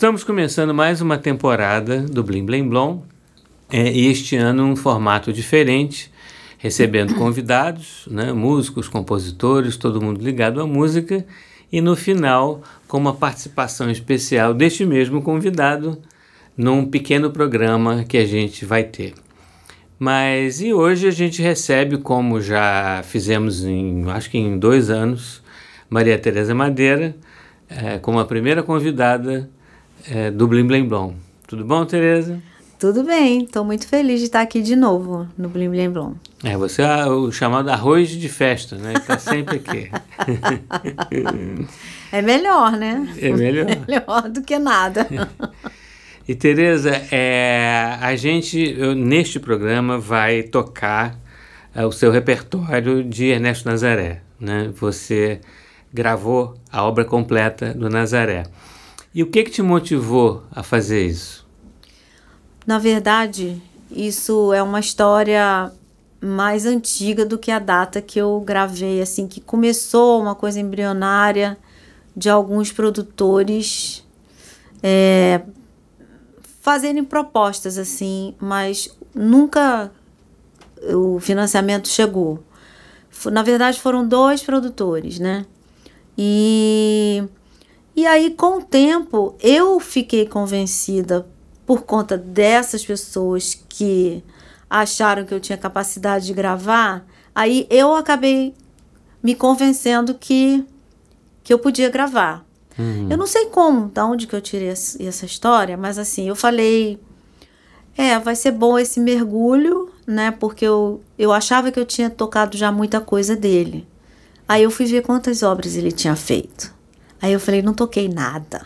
Estamos começando mais uma temporada do Blim Blim Blom é, e este ano um formato diferente, recebendo convidados, né, músicos, compositores, todo mundo ligado à música e no final com uma participação especial deste mesmo convidado num pequeno programa que a gente vai ter. Mas e hoje a gente recebe, como já fizemos em acho que em dois anos, Maria Tereza Madeira é, como a primeira convidada é, do Blim Blim Blom. Tudo bom, Tereza? Tudo bem, estou muito feliz de estar aqui de novo no Blim Blim Blom. É, você é o chamado arroz de festa, né? Está sempre aqui. é melhor, né? É melhor. melhor do que nada. E Tereza, é, a gente eu, neste programa vai tocar é, o seu repertório de Ernesto Nazaré, né? Você gravou a obra completa do Nazaré. E o que que te motivou a fazer isso? Na verdade, isso é uma história mais antiga do que a data que eu gravei, assim, que começou uma coisa embrionária de alguns produtores é, fazerem propostas assim, mas nunca o financiamento chegou. Na verdade, foram dois produtores, né? E, e aí, com o tempo, eu fiquei convencida por conta dessas pessoas que acharam que eu tinha capacidade de gravar, aí eu acabei me convencendo que, que eu podia gravar. Uhum. Eu não sei como, da onde que eu tirei essa história, mas assim, eu falei, é, vai ser bom esse mergulho, né? Porque eu, eu achava que eu tinha tocado já muita coisa dele. Aí eu fui ver quantas obras ele tinha feito. Aí eu falei, não toquei nada.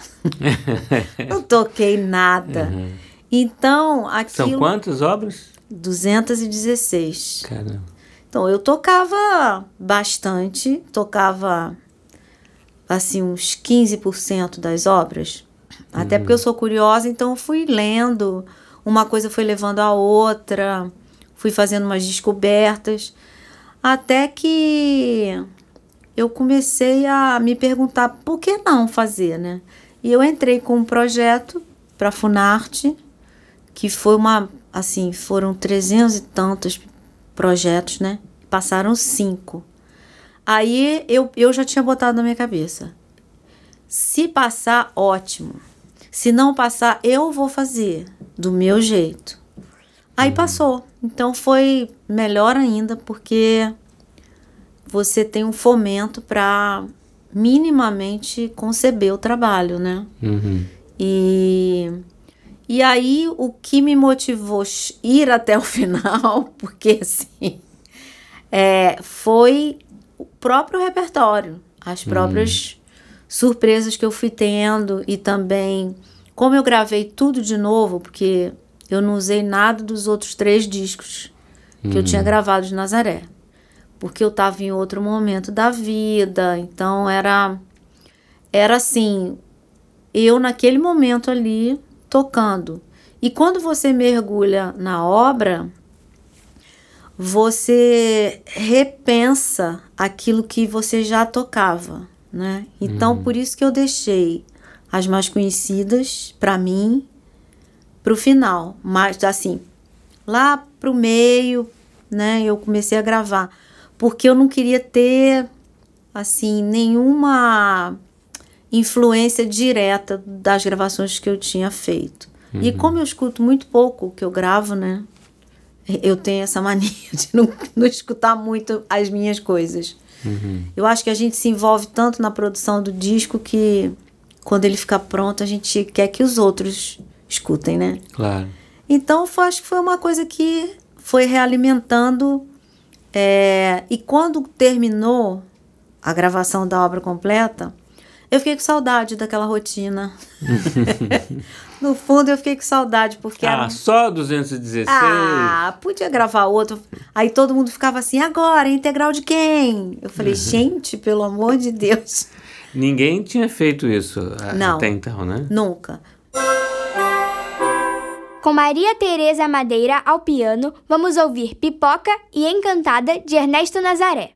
não toquei nada. Uhum. Então, aquilo... São quantas obras? 216. Caramba. Então, eu tocava bastante, tocava assim uns 15% das obras. Uhum. Até porque eu sou curiosa, então eu fui lendo, uma coisa foi levando a outra, fui fazendo umas descobertas, até que eu comecei a me perguntar por que não fazer, né? E eu entrei com um projeto para a Funarte, que foi uma, assim, foram trezentos e tantos projetos, né? Passaram cinco. Aí eu, eu já tinha botado na minha cabeça. Se passar, ótimo. Se não passar, eu vou fazer do meu jeito. Aí uhum. passou. Então foi melhor ainda, porque você tem um fomento para minimamente conceber o trabalho, né? Uhum. E, e aí o que me motivou ir até o final, porque assim, é, foi o próprio repertório, as próprias uhum. surpresas que eu fui tendo e também como eu gravei tudo de novo, porque eu não usei nada dos outros três discos que uhum. eu tinha gravado de Nazaré porque eu estava em outro momento da vida, então era era assim, eu naquele momento ali tocando. E quando você mergulha na obra, você repensa aquilo que você já tocava, né? Então, uhum. por isso que eu deixei as mais conhecidas para mim para o final, mas assim, lá para o meio, né? Eu comecei a gravar porque eu não queria ter assim nenhuma influência direta das gravações que eu tinha feito. Uhum. E como eu escuto muito pouco o que eu gravo, né? Eu tenho essa mania de não, não escutar muito as minhas coisas. Uhum. Eu acho que a gente se envolve tanto na produção do disco que quando ele fica pronto a gente quer que os outros escutem, né? Claro. Então, foi, acho que foi uma coisa que foi realimentando é, e quando terminou a gravação da obra completa, eu fiquei com saudade daquela rotina. no fundo, eu fiquei com saudade, porque. Ah, era... só 216? Ah, podia gravar outro. Aí todo mundo ficava assim: agora, integral de quem? Eu falei: uhum. gente, pelo amor de Deus. Ninguém tinha feito isso Não, até então, né? Nunca. Com Maria Tereza Madeira ao piano, vamos ouvir Pipoca e Encantada de Ernesto Nazaré.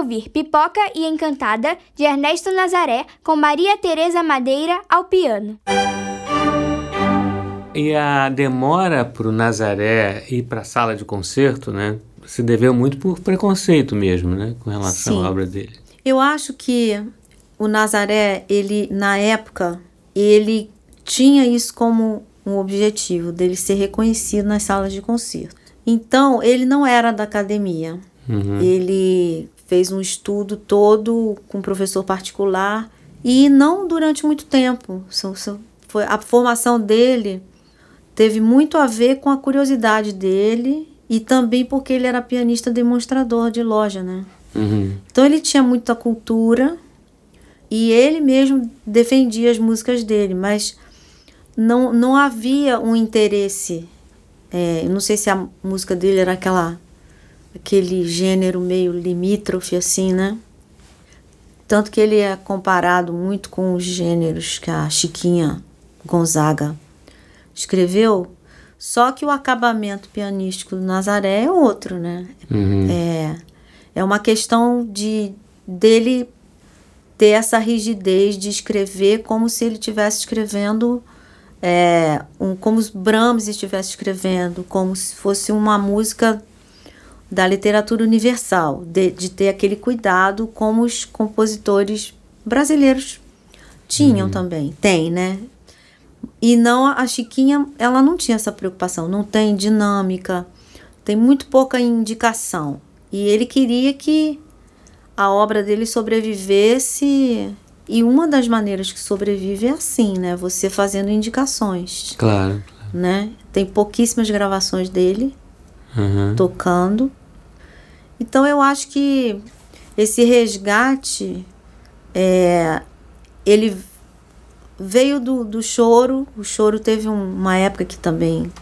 Ouvir Pipoca e Encantada, de Ernesto Nazaré, com Maria Tereza Madeira ao piano. E a demora para o Nazaré ir para a sala de concerto, né, se deveu muito por preconceito mesmo, né, com relação Sim. à obra dele. Eu acho que o Nazaré, ele na época, ele tinha isso como um objetivo dele ser reconhecido nas salas de concerto. Então, ele não era da academia. Uhum. Ele fez um estudo todo com um professor particular e não durante muito tempo. Foi, a formação dele teve muito a ver com a curiosidade dele e também porque ele era pianista demonstrador de loja, né? Uhum. Então ele tinha muita cultura e ele mesmo defendia as músicas dele, mas não, não havia um interesse. é, eu não sei se a música dele era aquela aquele gênero meio limítrofe assim, né? Tanto que ele é comparado muito com os gêneros que a Chiquinha Gonzaga escreveu, só que o acabamento pianístico do Nazaré é outro, né? Uhum. É, é uma questão de dele ter essa rigidez de escrever como se ele estivesse escrevendo é, um, como os Brahms estivesse escrevendo, como se fosse uma música da literatura universal, de, de ter aquele cuidado como os compositores brasileiros tinham também, tem, né? E não a Chiquinha, ela não tinha essa preocupação, não tem dinâmica, tem muito pouca indicação. E ele queria que a obra dele sobrevivesse, e uma das maneiras que sobrevive é assim, né? Você fazendo indicações, Claro. né? Tem pouquíssimas gravações dele Uhum. tocando. Então eu acho que esse resgate é, ele veio do, do choro. O choro teve um- uma época que também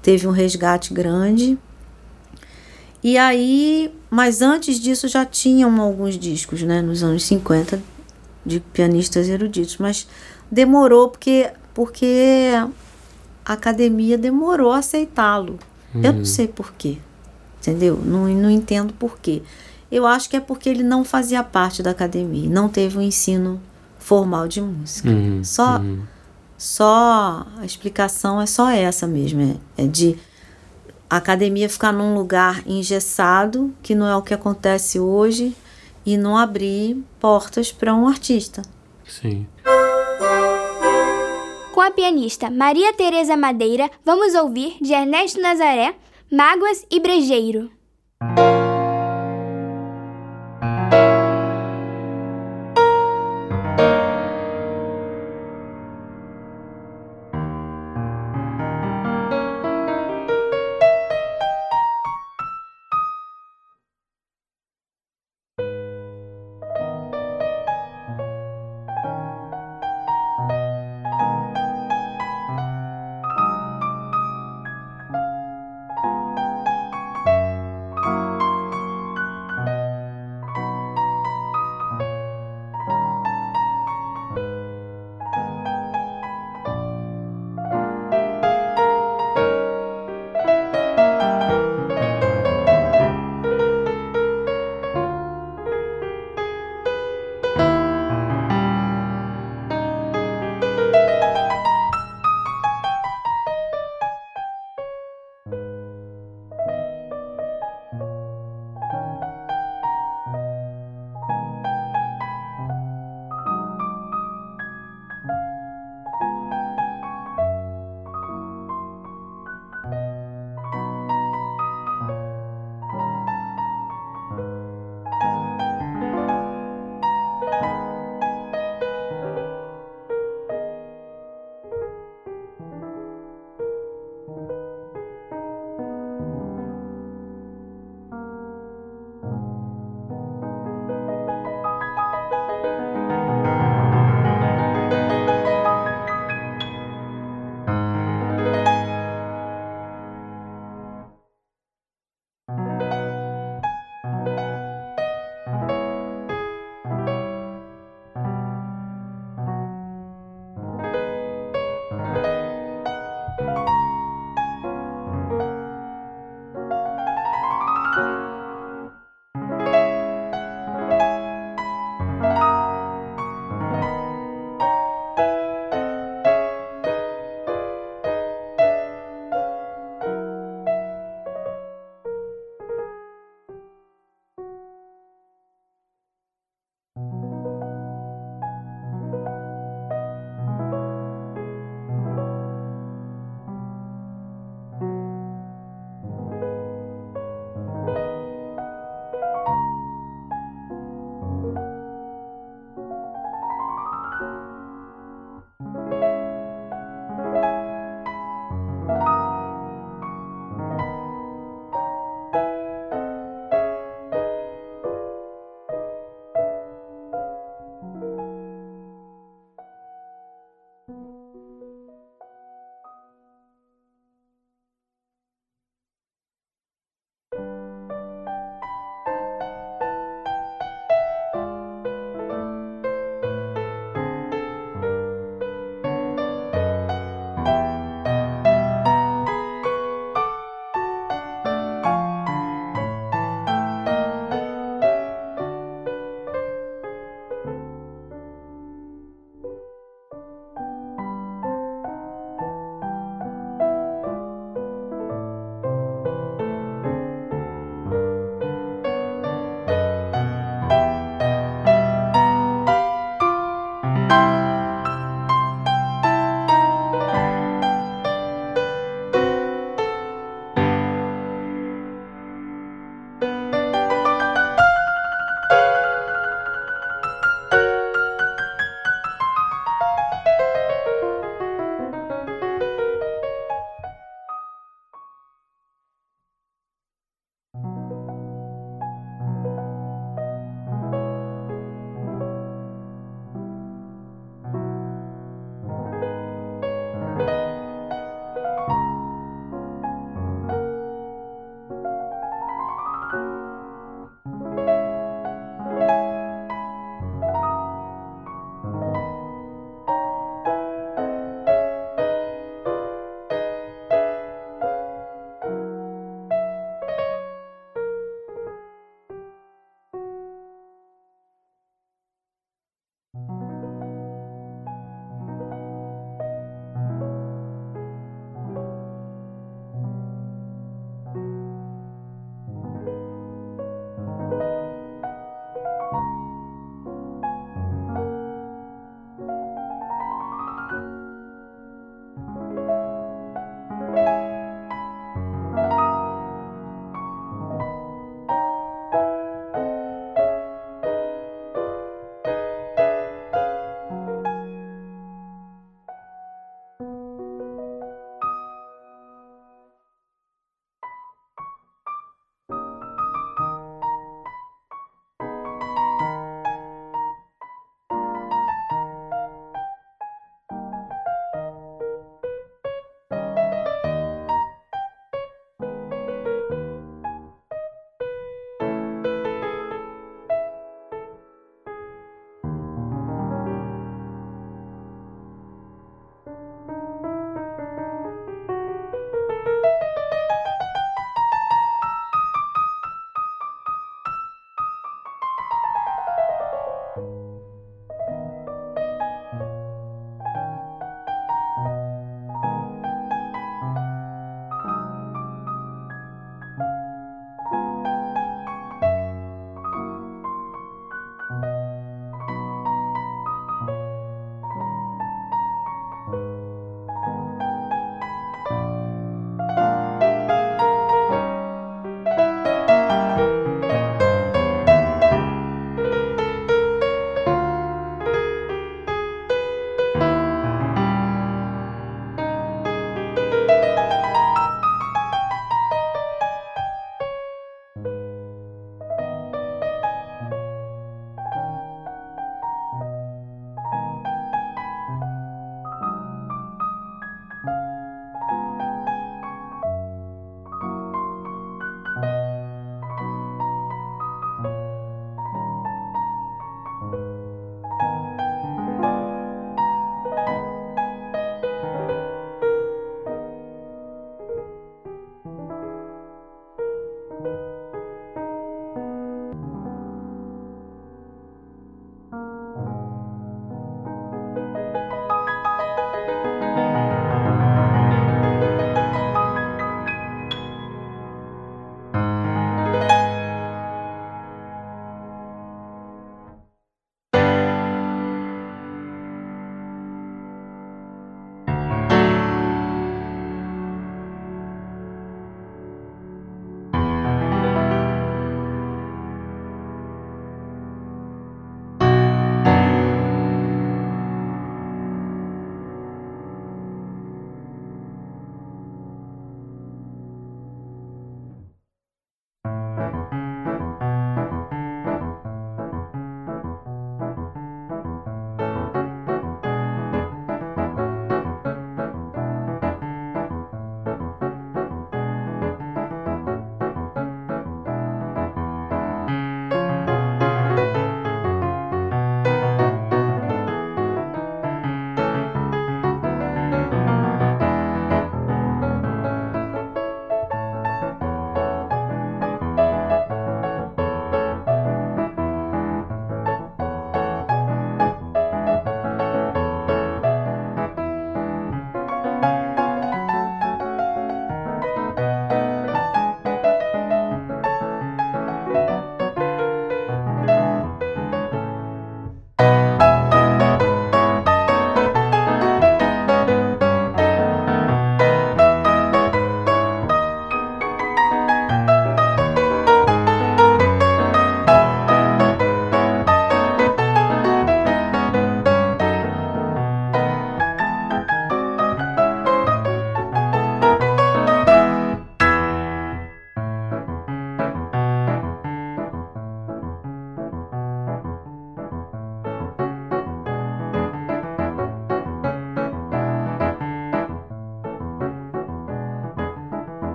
teve um resgate grande. E aí, mas antes disso já tinham alguns discos, né, nos anos 50 de pianistas eruditos, mas demorou porque porque a academia demorou a aceitá-lo. Eu não sei por quê. Entendeu? Não, não entendo por quê. Eu acho que é porque ele não fazia parte da academia, não teve um ensino formal de música. Uhum. Só, Uhum. só a explicação é só essa mesmo, é, é de a academia ficar num lugar engessado, que não é o que acontece hoje, e não abrir portas para um artista. Sim. Com a pianista Maria Tereza Madeira, vamos ouvir de Ernesto Nazaré, Mágoas e Brejeiro.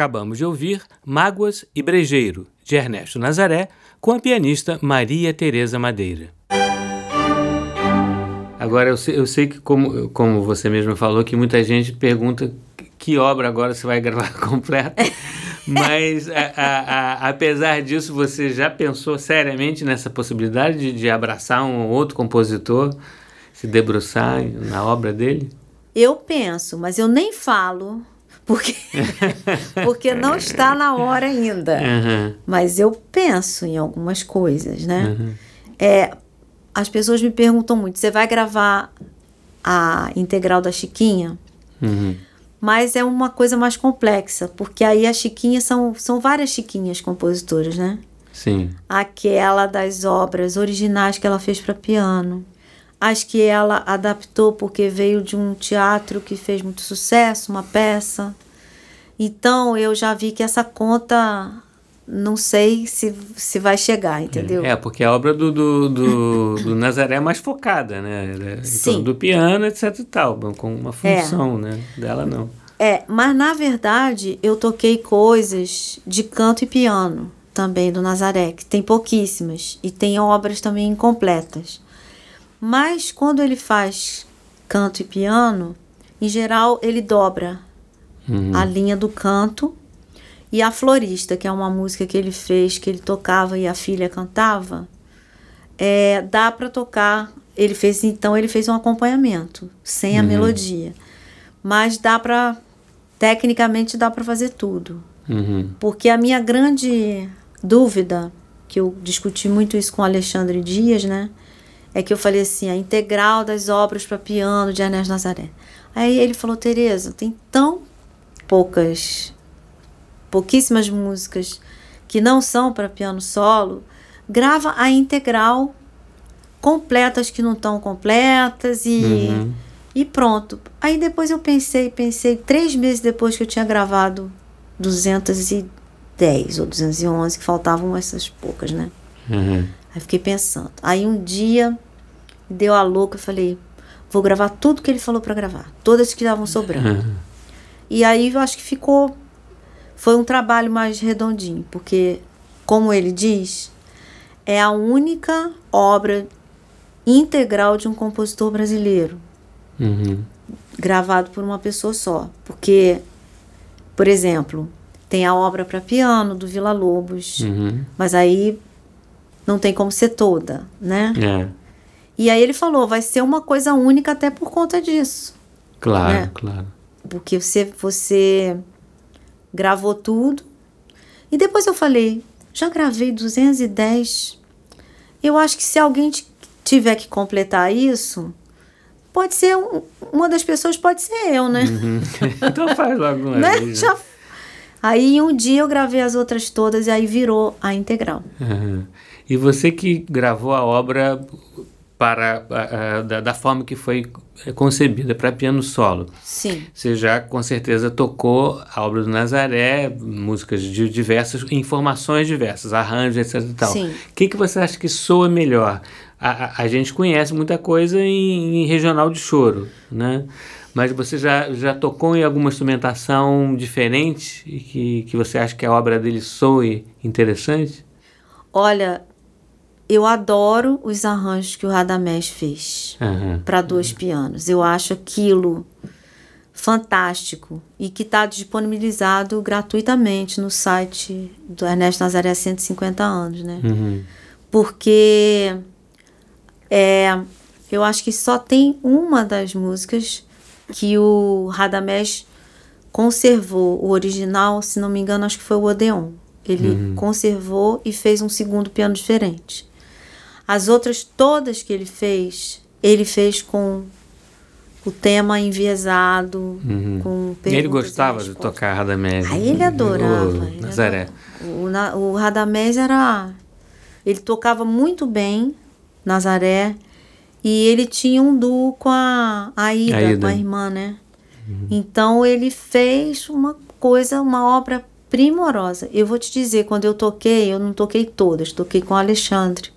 Acabamos de ouvir Mágoas e Brejeiro, de Ernesto Nazaré, com a pianista Maria Tereza Madeira. Agora, eu sei, eu sei que, como, como você mesmo falou, que muita gente pergunta que obra agora você vai gravar completa. Mas, a, a, a, apesar disso, você já pensou seriamente nessa possibilidade de, de abraçar um outro compositor, se debruçar na obra dele? Eu penso, mas eu nem falo, porque, porque não está na hora ainda. Uhum. Mas eu penso em algumas coisas, né? Uhum. É, as pessoas me perguntam muito: você vai gravar a integral da Chiquinha? Uhum. Mas é uma coisa mais complexa, porque aí as Chiquinhas são, são várias Chiquinhas compositoras, né? Sim. Aquela das obras originais que ela fez para piano. As que ela adaptou porque veio de um teatro que fez muito sucesso, uma peça. Então eu já vi que essa conta não sei se, se vai chegar, entendeu? É, porque a obra do, do, do, do Nazaré é mais focada, né? É Sim. Do piano, etc e tal, com uma função, é. né? Dela não. É, mas na verdade eu toquei coisas de canto e piano também do Nazaré, que tem pouquíssimas, e tem obras também incompletas. Mas quando ele faz canto e piano, em geral ele dobra uhum. a linha do canto e a Florista, que é uma música que ele fez, que ele tocava e a filha cantava, é, dá para tocar. Ele fez então ele fez um acompanhamento sem a uhum. melodia, mas dá para tecnicamente dá para fazer tudo, uhum. porque a minha grande dúvida que eu discuti muito isso com Alexandre Dias, né? É que eu falei assim, a integral das obras para piano de Ernesto Nazaré. Aí ele falou, Tereza, tem tão poucas pouquíssimas músicas que não são para piano solo, grava a integral completas que não estão completas e uhum. e pronto. Aí depois eu pensei, pensei três meses depois que eu tinha gravado 210 ou 211, que faltavam essas poucas, né? Uhum. Aí fiquei pensando. Aí um dia deu a louca, eu falei, vou gravar tudo que ele falou para gravar, todas que estavam sobrando. Uhum. E aí eu acho que ficou foi um trabalho mais redondinho, porque, como ele diz, é a única obra integral de um compositor brasileiro, uhum. gravado por uma pessoa só. Porque, por exemplo, tem a obra para piano do Vila Lobos, uhum. mas aí não tem como ser toda, né? É. E aí ele falou, vai ser uma coisa única até por conta disso. Claro, né? claro. Porque você, você gravou tudo. E depois eu falei, já gravei 210. Eu acho que se alguém tiver que completar isso, pode ser um, uma das pessoas, pode ser eu, né? Uhum. então faz logo uma né? vez. Já... Aí um dia eu gravei as outras todas e aí virou a integral. Uhum. E você que gravou a obra para da, da, forma que foi é, concebida para piano solo. Sim. Você já com certeza tocou a obra do Nazaré, músicas de diversas, informações diversas, arranjos, etc. Tal. Sim. O que, que você acha que soa melhor? A, a, a gente conhece muita coisa em, em, regional de choro, né? Mas você já, já tocou em alguma instrumentação diferente e que, que você acha que a obra dele soe interessante? Olha, eu adoro os arranjos que o Radamés fez uhum. para dois pianos. Eu acho aquilo fantástico e que está disponibilizado gratuitamente no site do Ernesto Nazaré 150 anos, né? Uhum. Porque é, eu acho que só tem uma das músicas que o Radamés conservou. O original, se não me engano, acho que foi o Odeon. Ele uhum. conservou e fez um segundo piano diferente. As outras todas que ele fez, ele fez com o tema enviesado, uhum. com Ele gostava de tocar Radamés. Aí ele adorava. O ele Nazaré. Adorava. O, o Radamés era... Ele tocava muito bem Nazaré e ele tinha um duo com a Aida, Aida. com a irmã, né? Uhum. Então ele fez uma coisa, uma obra primorosa. Eu vou te dizer, quando eu toquei, eu não toquei todas, toquei com o Alexandre.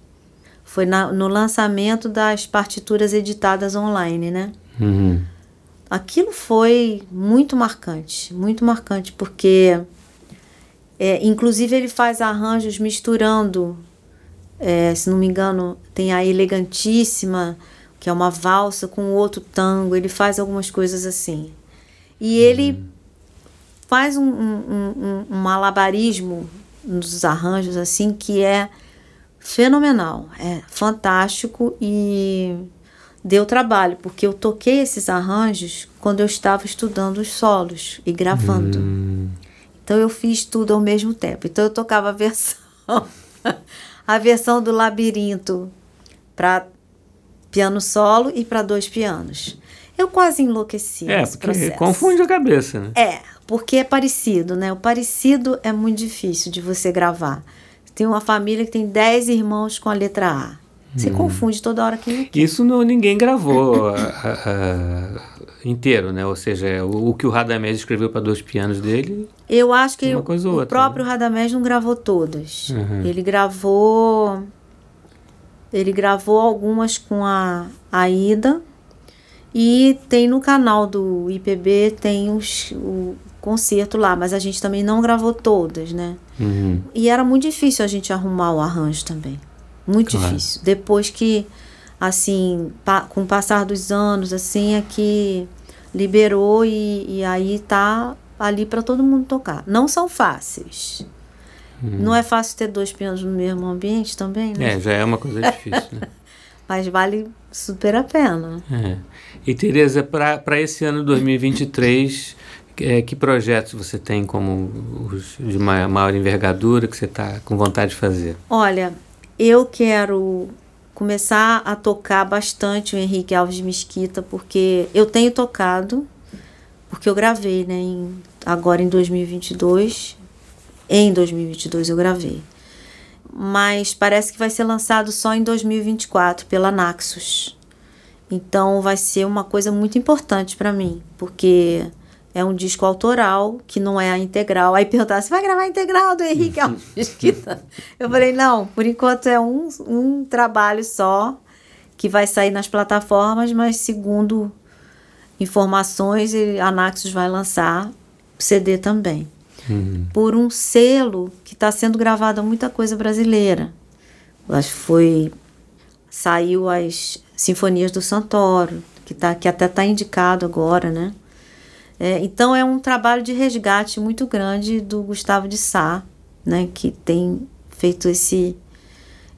Foi na, no lançamento das partituras editadas online, né? Uhum. Aquilo foi muito marcante, muito marcante, porque É, inclusive, ele faz arranjos misturando, é, se não me engano, tem a Elegantíssima, que é uma valsa, com outro tango. Ele faz algumas coisas assim. E ele faz um, um, um, um malabarismo nos arranjos, assim, que é fenomenal. É fantástico e deu trabalho, porque eu toquei esses arranjos quando eu estava estudando os solos e gravando. Hum. Então eu fiz tudo ao mesmo tempo. Então eu tocava a versão a versão do labirinto para piano solo e para dois pianos. Eu quase enlouqueci é, nesse processo. confunde a cabeça, né? É, porque é parecido, né? O parecido é muito difícil de você gravar. Tem uma família que tem 10 irmãos com a letra A. Você hum. confunde toda hora quem é Isso não, ninguém gravou a, a, a, inteiro, né? Ou seja, o, o que o Radamés escreveu para dois pianos dele. Eu acho que o, outra, o próprio né? Radamés não gravou todas. Uhum. Ele gravou. Ele gravou algumas com a Aida. E tem no canal do IPB tem os, o concerto lá, mas a gente também não gravou todas, né? Uhum. E era muito difícil a gente arrumar o arranjo também. Muito claro. difícil. Depois que, assim, pa, com o passar dos anos, assim, é que liberou e, e aí tá ali para todo mundo tocar. Não são fáceis. Hum. Não é fácil ter dois pianos no mesmo ambiente também, né? É, já é uma coisa difícil, né? Mas vale super a pena. É. E, Tereza, para esse ano 2023, é, que projetos você tem como os de maior, maior envergadura que você está com vontade de fazer? Olha, eu quero começar a tocar bastante o Henrique Alves de Mesquita, porque eu tenho tocado, porque eu gravei, né? Em, agora em 2022. Em 2022 eu gravei. Mas parece que vai ser lançado só em 2024 pela Naxos. Então vai ser uma coisa muito importante para mim, porque é um disco autoral, que não é a integral. Aí perguntaram, você vai gravar a integral do Henrique Alves Mesquita? Eu falei, não, por enquanto é um, um trabalho só, que vai sair nas plataformas, mas segundo informações, a Naxos vai lançar CD também. Uhum. Por um selo que está sendo gravada muita coisa brasileira. Acho que foi... Saiu as Sinfonias do Santoro, que, tá, que até está indicado agora, né? É, então é um trabalho de resgate muito grande do Gustavo de Sá, né, que tem feito esse,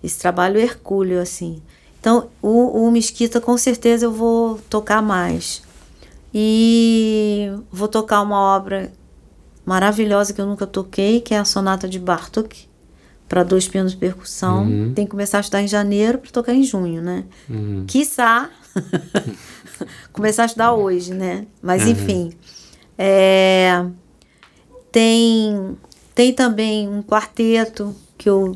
esse trabalho hercúleo, assim. Então, o, o Mesquita, com certeza, eu vou tocar mais. E vou tocar uma obra maravilhosa que eu nunca toquei, que é a Sonata de Bartok, para dois pianos de percussão. Uhum. Tem que começar a estudar em janeiro para tocar em junho, né? Uhum. Quiçá começar a estudar hoje, né? Mas uhum. enfim. É, tem, tem também um quarteto que, eu,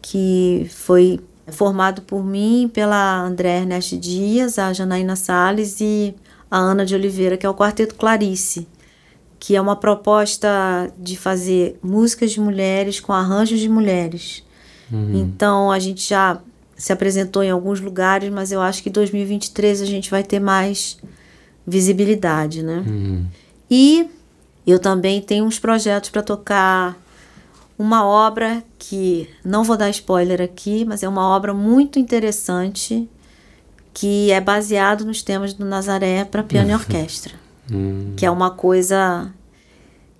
que foi formado por mim, pela André Ernest Dias, a Janaína Salles e a Ana de Oliveira, que é o Quarteto Clarice, que é uma proposta de fazer músicas de mulheres com arranjos de mulheres. Uhum. Então a gente já se apresentou em alguns lugares, mas eu acho que em 2023 a gente vai ter mais visibilidade, né? Uhum. E eu também tenho uns projetos para tocar uma obra que não vou dar spoiler aqui, mas é uma obra muito interessante que é baseado nos temas do Nazaré para piano e uhum. orquestra, uhum. que é uma coisa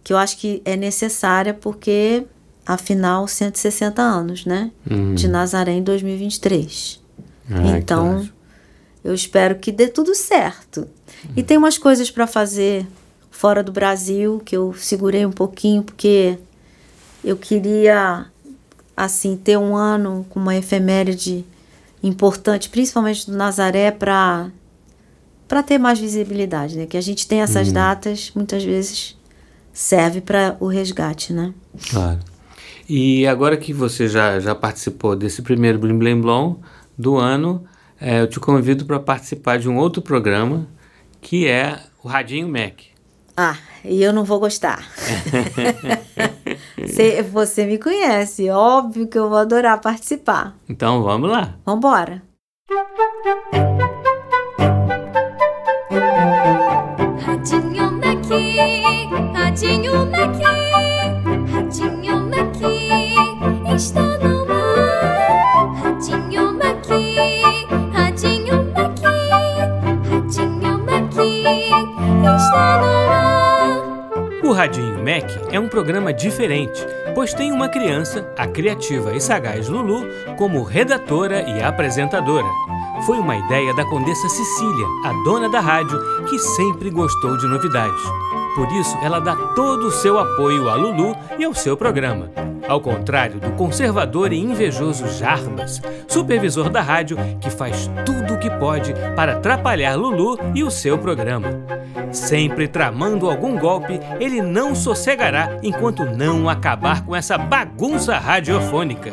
que eu acho que é necessária porque afinal 160 anos, né? Uhum. De Nazaré em 2023. Ah, então, eu espero que dê tudo certo. Uhum. E tem umas coisas para fazer fora do Brasil que eu segurei um pouquinho porque eu queria assim ter um ano com uma efeméride importante, principalmente do Nazaré para para ter mais visibilidade, né? Que a gente tem essas uhum. datas, muitas vezes serve para o resgate, né? Claro. E agora que você já, já participou desse primeiro Blim Blim Blom do ano, é, eu te convido para participar de um outro programa que é o Radinho Mac. Ah, e eu não vou gostar. você, você me conhece, óbvio que eu vou adorar participar. Então vamos lá. Vamos embora. Radinho Mac, Radinho Mac, Radinho Radinho Mac é um programa diferente, pois tem uma criança, a criativa e sagaz Lulu, como redatora e apresentadora. Foi uma ideia da Condessa Cecília, a dona da rádio, que sempre gostou de novidades. Por isso, ela dá todo o seu apoio a Lulu e ao seu programa. Ao contrário do conservador e invejoso Jarbas, supervisor da rádio, que faz tudo o que pode para atrapalhar Lulu e o seu programa. Sempre tramando algum golpe, ele não sossegará enquanto não acabar com essa bagunça radiofônica.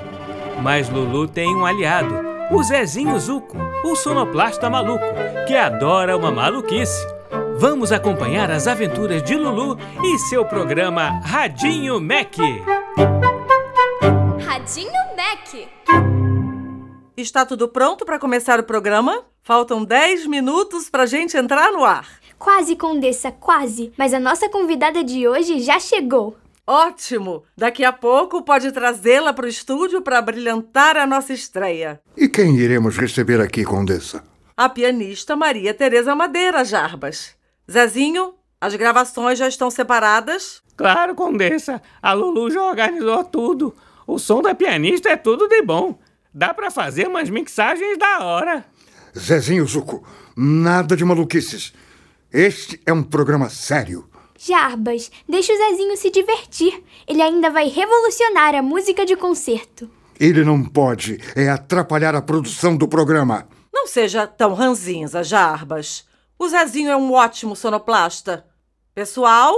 Mas Lulu tem um aliado, o Zezinho Zuco, o sonoplasta maluco, que adora uma maluquice. Vamos acompanhar as aventuras de Lulu e seu programa Radinho Mac. Radinho Mac. Está tudo pronto para começar o programa? Faltam 10 minutos para a gente entrar no ar. Quase, Condessa, quase. Mas a nossa convidada de hoje já chegou. Ótimo! Daqui a pouco pode trazê-la para o estúdio para brilhantar a nossa estreia. E quem iremos receber aqui, Condessa? A pianista Maria Tereza Madeira Jarbas. Zezinho, as gravações já estão separadas? Claro, Condessa, a Lulu já organizou tudo. O som da pianista é tudo de bom. Dá para fazer umas mixagens da hora. Zezinho Zuco, nada de maluquices. Este é um programa sério. Jarbas, deixa o Zezinho se divertir. Ele ainda vai revolucionar a música de concerto. Ele não pode é atrapalhar a produção do programa. Não seja tão ranzinza, Jarbas. O Zezinho é um ótimo sonoplasta. Pessoal,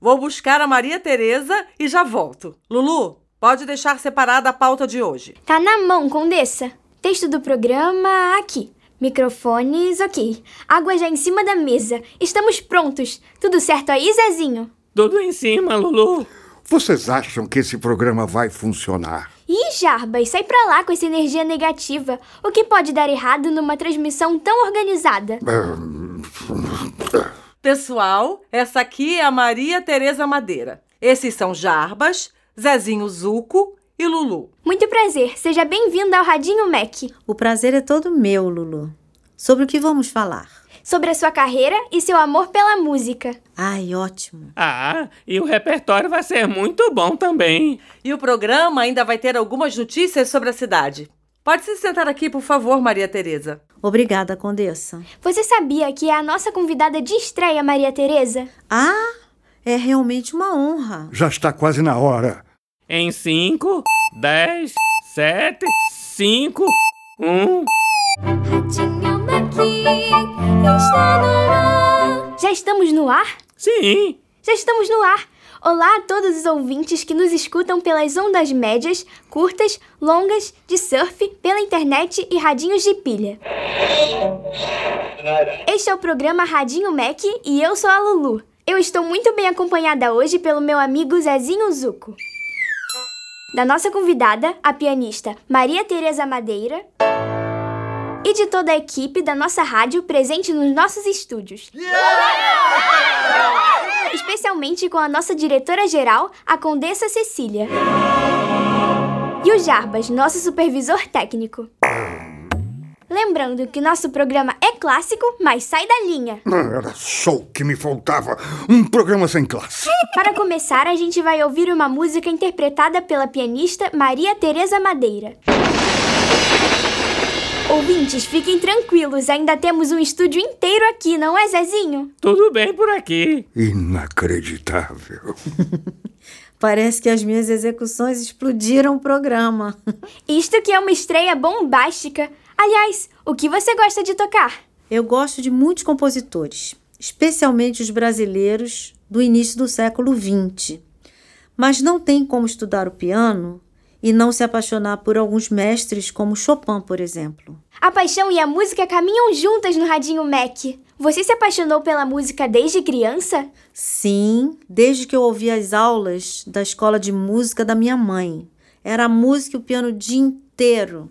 vou buscar a Maria Tereza e já volto. Lulu, pode deixar separada a pauta de hoje. Tá na mão, Condessa. Texto do programa aqui. Microfones, ok. Água já em cima da mesa. Estamos prontos. Tudo certo aí, Zezinho? Tudo em cima, Lulu. Vocês acham que esse programa vai funcionar? Ih, Jarbas, sai pra lá com essa energia negativa. O que pode dar errado numa transmissão tão organizada? Pessoal, essa aqui é a Maria Tereza Madeira. Esses são Jarbas, Zezinho Zuco e Lulu. Muito prazer. Seja bem-vinda ao Radinho Mac. O prazer é todo meu, Lulu. Sobre o que vamos falar? Sobre a sua carreira e seu amor pela música. Ai, ótimo. Ah, e o repertório vai ser muito bom também. E o programa ainda vai ter algumas notícias sobre a cidade. Pode se sentar aqui, por favor, Maria Tereza. Obrigada, Condessa. Você sabia que é a nossa convidada de estreia, Maria Tereza? Ah, é realmente uma honra. Já está quase na hora. Em 5, 10, 7, 5, 1. Radinho Mac está no ar. Já estamos no ar? Sim. Já estamos no ar! Olá a todos os ouvintes que nos escutam pelas ondas médias, curtas, longas, de surf, pela internet e radinhos de pilha. Este é o programa Radinho Mac e eu sou a Lulu. Eu estou muito bem acompanhada hoje pelo meu amigo Zezinho Zuco. Da nossa convidada, a pianista Maria Tereza Madeira. E de toda a equipe da nossa rádio presente nos nossos estúdios. Especialmente com a nossa diretora-geral, a Condessa Cecília. E o Jarbas, nosso supervisor técnico. Lembrando que nosso programa é clássico, mas sai da linha. Era só o que me faltava. Um programa sem classe. Para começar, a gente vai ouvir uma música interpretada pela pianista Maria Tereza Madeira. Ouvintes, fiquem tranquilos, ainda temos um estúdio inteiro aqui, não é, Zezinho? Tudo bem por aqui. Inacreditável. Parece que as minhas execuções explodiram o programa. Isto que é uma estreia bombástica. Aliás, o que você gosta de tocar? Eu gosto de muitos compositores, especialmente os brasileiros do início do século XX. Mas não tem como estudar o piano e não se apaixonar por alguns mestres como Chopin, por exemplo. A paixão e a música caminham juntas no Radinho Mac. Você se apaixonou pela música desde criança? Sim, desde que eu ouvi as aulas da escola de música da minha mãe. Era a música e o piano o dia inteiro.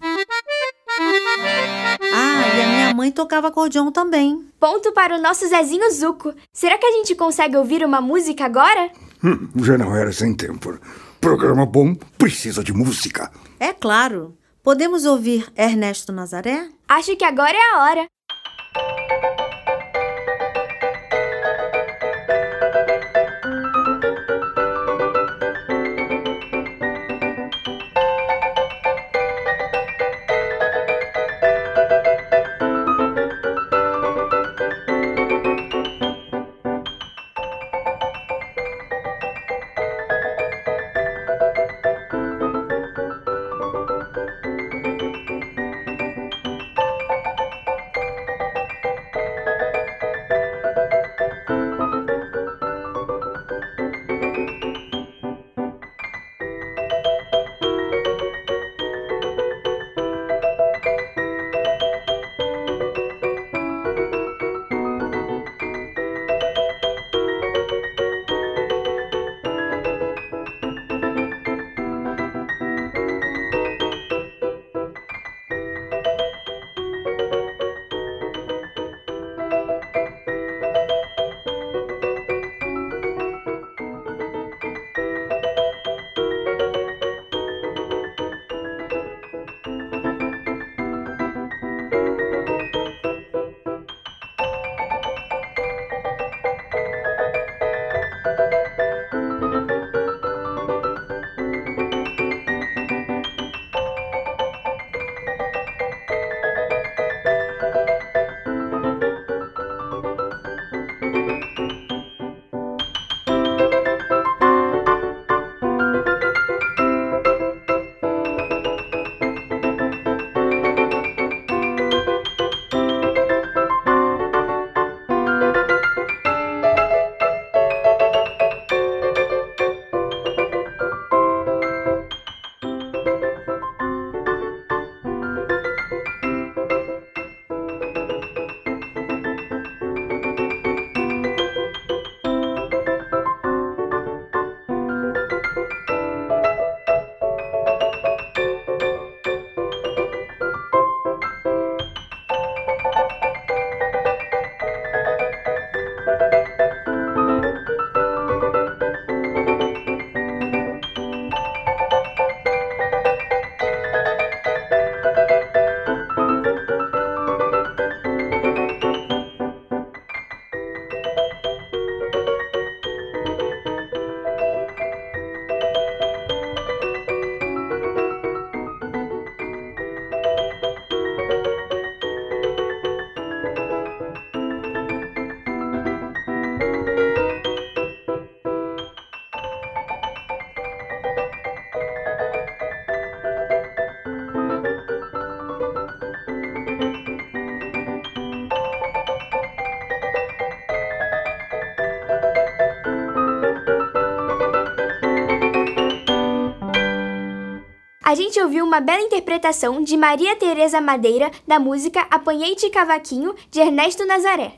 Ah, e a minha mãe tocava acordeão também. Ponto para o nosso Zezinho Zuco. Será que a gente consegue ouvir uma música agora? Hum, Já não era sem tempo. Programa bom precisa de música. É claro. Podemos ouvir Ernesto Nazaré? Acho que agora é a hora. Ouviu uma bela interpretação de Maria Teresa Madeira da música Apanhei-te Cavaquinho, de Ernesto Nazaré.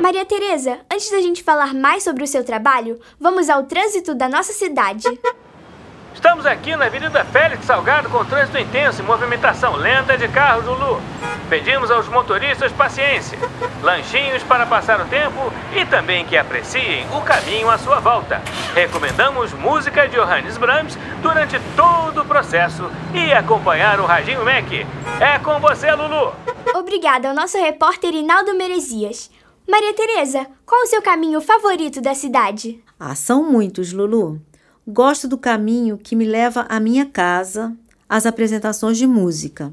Maria Teresa, antes da gente falar mais sobre o seu trabalho, vamos ao trânsito da nossa cidade. Estamos aqui na Avenida Félix Salgado com trânsito intenso e movimentação lenta de carros, Lulu. Pedimos aos motoristas paciência, lanchinhos para passar o tempo e também que apreciem o caminho à sua volta. Recomendamos música de Johannes Brahms durante todo o processo e acompanhar o Radinho Mac. É com você, Lulu! Obrigada ao nosso repórter Inaldo Merezias. Maria Teresa, qual o seu caminho favorito da cidade? Ah, são muitos, Lulu. Gosto do caminho que me leva à minha casa, às apresentações de música.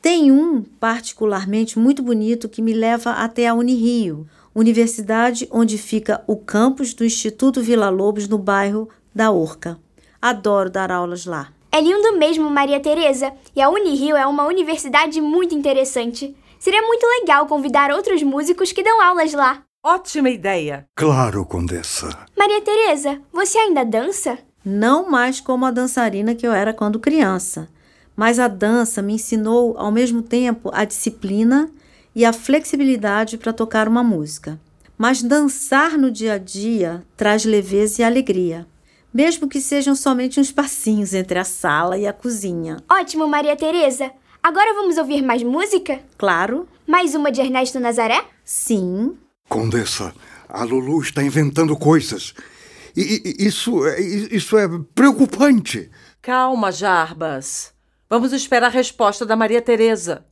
Tem um particularmente muito bonito que me leva até a Unirio, universidade onde fica o campus do Instituto Vila Lobos no bairro da Orca. Adoro dar aulas lá. É lindo mesmo, Maria Teresa, e a Unirio é uma universidade muito interessante. Seria muito legal convidar outros músicos que dão aulas lá. Ótima ideia! Claro, Condessa. Maria Teresa, você ainda dança? Não mais como a dançarina que eu era quando criança, mas a dança me ensinou ao mesmo tempo a disciplina e a flexibilidade para tocar uma música. Mas dançar no dia a dia traz leveza e alegria, mesmo que sejam somente uns passinhos entre a sala e a cozinha. Ótimo, Maria Teresa. Agora vamos ouvir mais música? Claro, Mais uma de Ernesto Nazaré? sim, Condessa, a Lulu está inventando coisas. E, e- isso, é- isso é preocupante. Calma, Jarbas. Vamos esperar a resposta da Maria Teresa.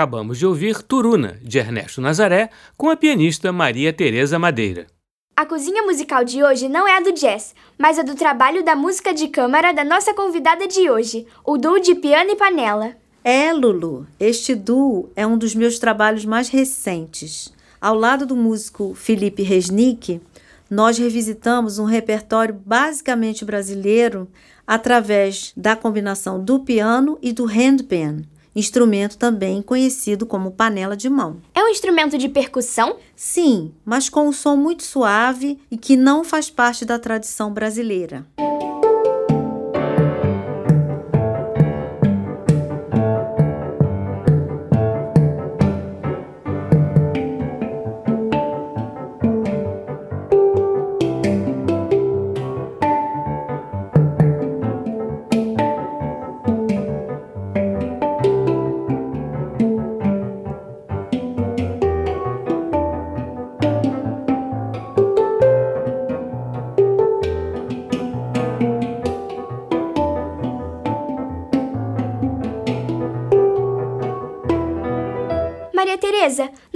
Acabamos de ouvir Turuna, de Ernesto Nazaré, com a pianista Maria Tereza Madeira. A cozinha musical de hoje não é a do jazz, mas a do trabalho da música de câmara da nossa convidada de hoje, o duo de piano e panela. É, Lulu, este duo é um dos meus trabalhos mais recentes. Ao lado do músico Felipe Resnick, nós revisitamos um repertório basicamente brasileiro através da combinação do piano e do handpan, instrumento também conhecido como panela de mão. É um instrumento de percussão? Sim, mas com um som muito suave e que não faz parte da tradição brasileira.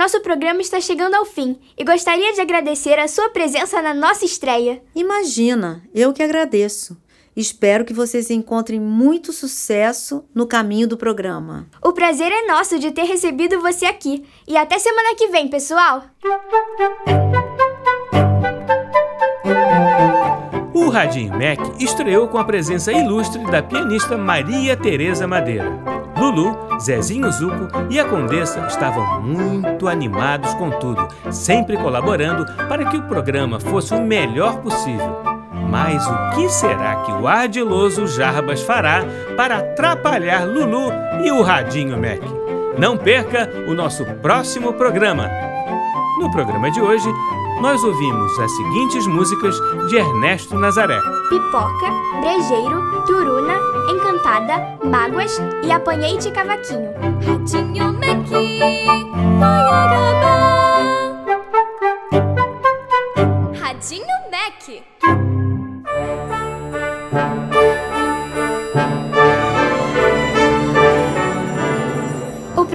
Nosso programa está chegando ao fim e gostaria de agradecer a sua presença na nossa estreia. Imagina, eu que agradeço. Espero que vocês encontrem muito sucesso no caminho do programa. O prazer é nosso de ter recebido você aqui. E até semana que vem, pessoal! Radinho Mac estreou com a presença ilustre da pianista Maria Tereza Madeira. Lulu, Zezinho Zuco e a Condessa estavam muito animados com tudo, sempre colaborando para que o programa fosse o melhor possível. Mas o que será que o ardiloso Jarbas fará para atrapalhar Lulu e o Radinho Mac? Não perca o nosso próximo programa. No programa de hoje, nós ouvimos as seguintes músicas de Ernesto Nazaré. Pipoca, Brejeiro, Turuna, Encantada, Mágoas e Apanhei-te Cavaquinho. Ratinho Mequi, vai acabar.